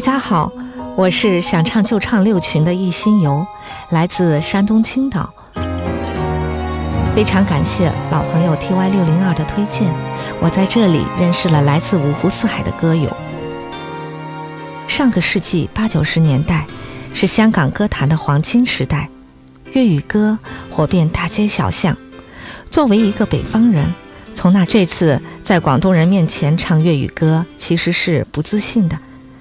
大家好，我是想唱就唱六群的一心游，来自山东青岛。非常感谢老朋友 TY 六零二的推荐，我在这里认识了来自五湖四海的歌友。上个世纪八九十年代是香港歌坛的黄金时代，粤语歌火遍大街小巷。作为一个北方人，从那这次在广东人面前唱粤语歌，其实是不自信的。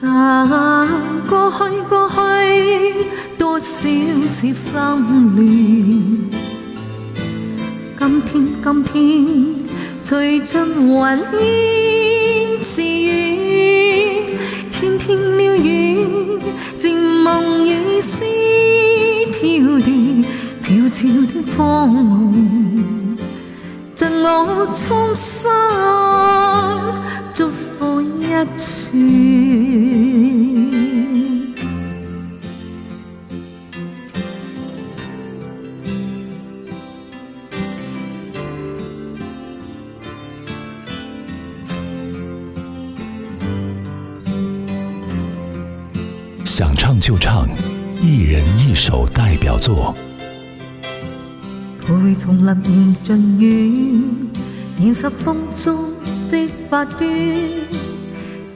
啊，過去過去，多少次心亂。今天今天，隨盡雲煙自遠，天天撩遠，漸夢雨絲飄斷，悄悄的放夢，贈我衷心祝福一串。想唱就唱，一人一首代表作。陪松林渐雨，染湿风中的发端。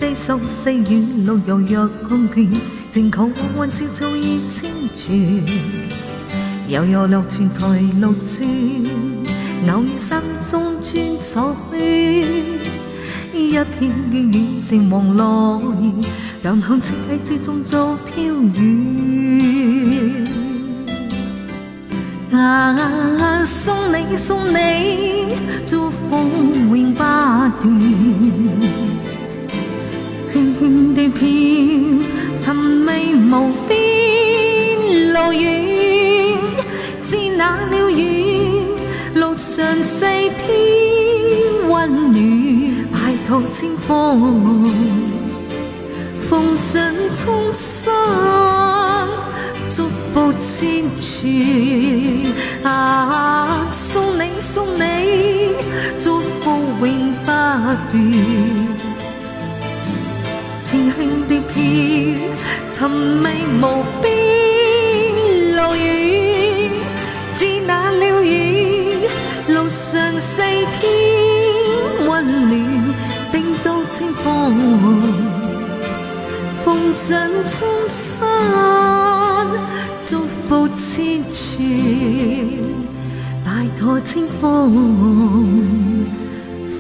低诉细雨路遥若困倦，静求温宵草已清泉。悠悠流泉在六转，偶遇山中转所圈。一片片远静望落日，淡看凄凄之中早飘远。啊，送你送你祝福永不断，轻轻地飘，寻觅无边路远，知哪了远，路上细添温暖。好清风，奉上衷心，祝福千串啊！送你送你，祝福永不断。轻轻的飘，寻觅无边路远，知那鸟语，路上四天。奉上衷心，祝福千串，拜托清风。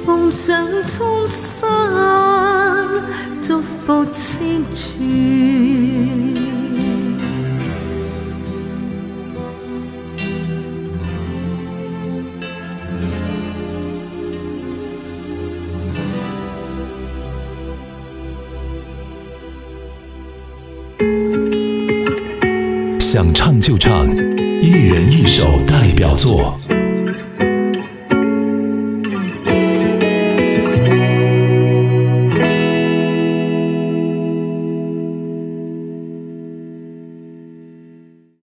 奉上衷心，祝福千串。想唱就唱，一人一首代表作。